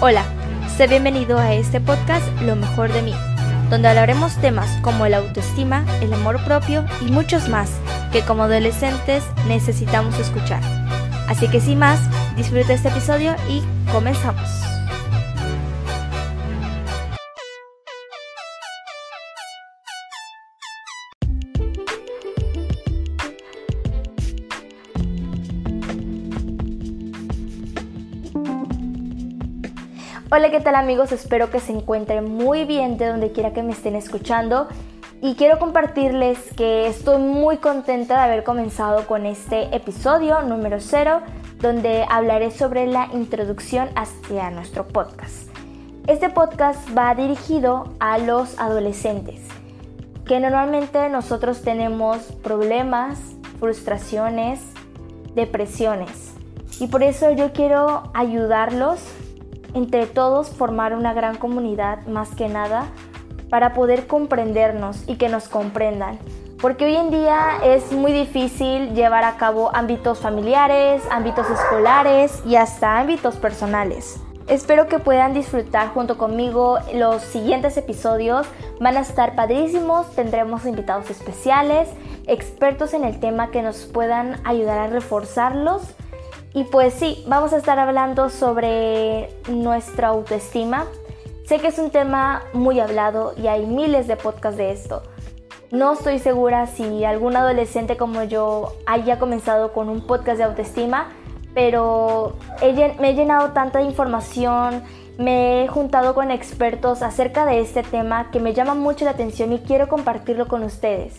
Hola, sé bienvenido a este podcast Lo mejor de mí, donde hablaremos temas como la autoestima, el amor propio y muchos más que como adolescentes necesitamos escuchar. Así que sin más, disfruta este episodio y comenzamos. Hola, ¿qué tal amigos? Espero que se encuentren muy bien de donde quiera que me estén escuchando. Y quiero compartirles que estoy muy contenta de haber comenzado con este episodio número 0, donde hablaré sobre la introducción hacia nuestro podcast. Este podcast va dirigido a los adolescentes, que normalmente nosotros tenemos problemas, frustraciones, depresiones. Y por eso yo quiero ayudarlos entre todos formar una gran comunidad más que nada para poder comprendernos y que nos comprendan. Porque hoy en día es muy difícil llevar a cabo ámbitos familiares, ámbitos escolares y hasta ámbitos personales. Espero que puedan disfrutar junto conmigo los siguientes episodios. Van a estar padrísimos, tendremos invitados especiales, expertos en el tema que nos puedan ayudar a reforzarlos y pues sí, vamos a estar hablando sobre nuestra autoestima. Sé que es un tema muy hablado y hay miles de podcasts de esto. No estoy segura si algún adolescente como yo haya comenzado con un podcast de autoestima, pero me he llenado tanta información, me he juntado con expertos acerca de este tema que me llama mucho la atención y quiero compartirlo con ustedes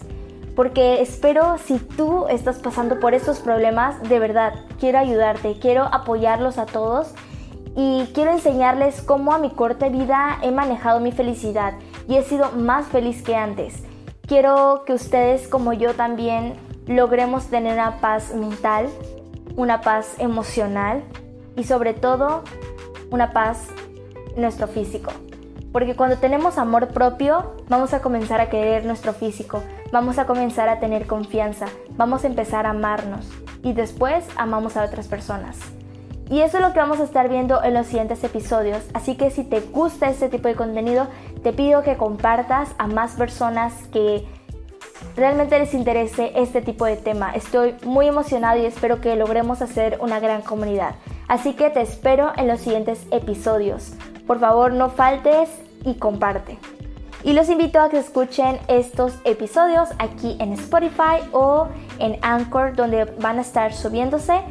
porque espero si tú estás pasando por estos problemas, de verdad, quiero ayudarte, quiero apoyarlos a todos y quiero enseñarles cómo a mi corta vida he manejado mi felicidad y he sido más feliz que antes. Quiero que ustedes como yo también logremos tener una paz mental, una paz emocional y sobre todo una paz nuestro físico. Porque cuando tenemos amor propio, vamos a comenzar a querer nuestro físico, vamos a comenzar a tener confianza, vamos a empezar a amarnos y después amamos a otras personas. Y eso es lo que vamos a estar viendo en los siguientes episodios, así que si te gusta este tipo de contenido, te pido que compartas a más personas que realmente les interese este tipo de tema. Estoy muy emocionado y espero que logremos hacer una gran comunidad. Así que te espero en los siguientes episodios. Por favor, no faltes y comparte. Y los invito a que escuchen estos episodios aquí en Spotify o en Anchor, donde van a estar subiéndose.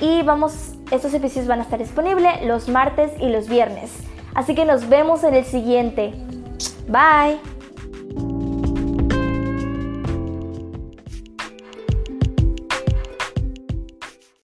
Y vamos, estos episodios van a estar disponibles los martes y los viernes. Así que nos vemos en el siguiente. Bye.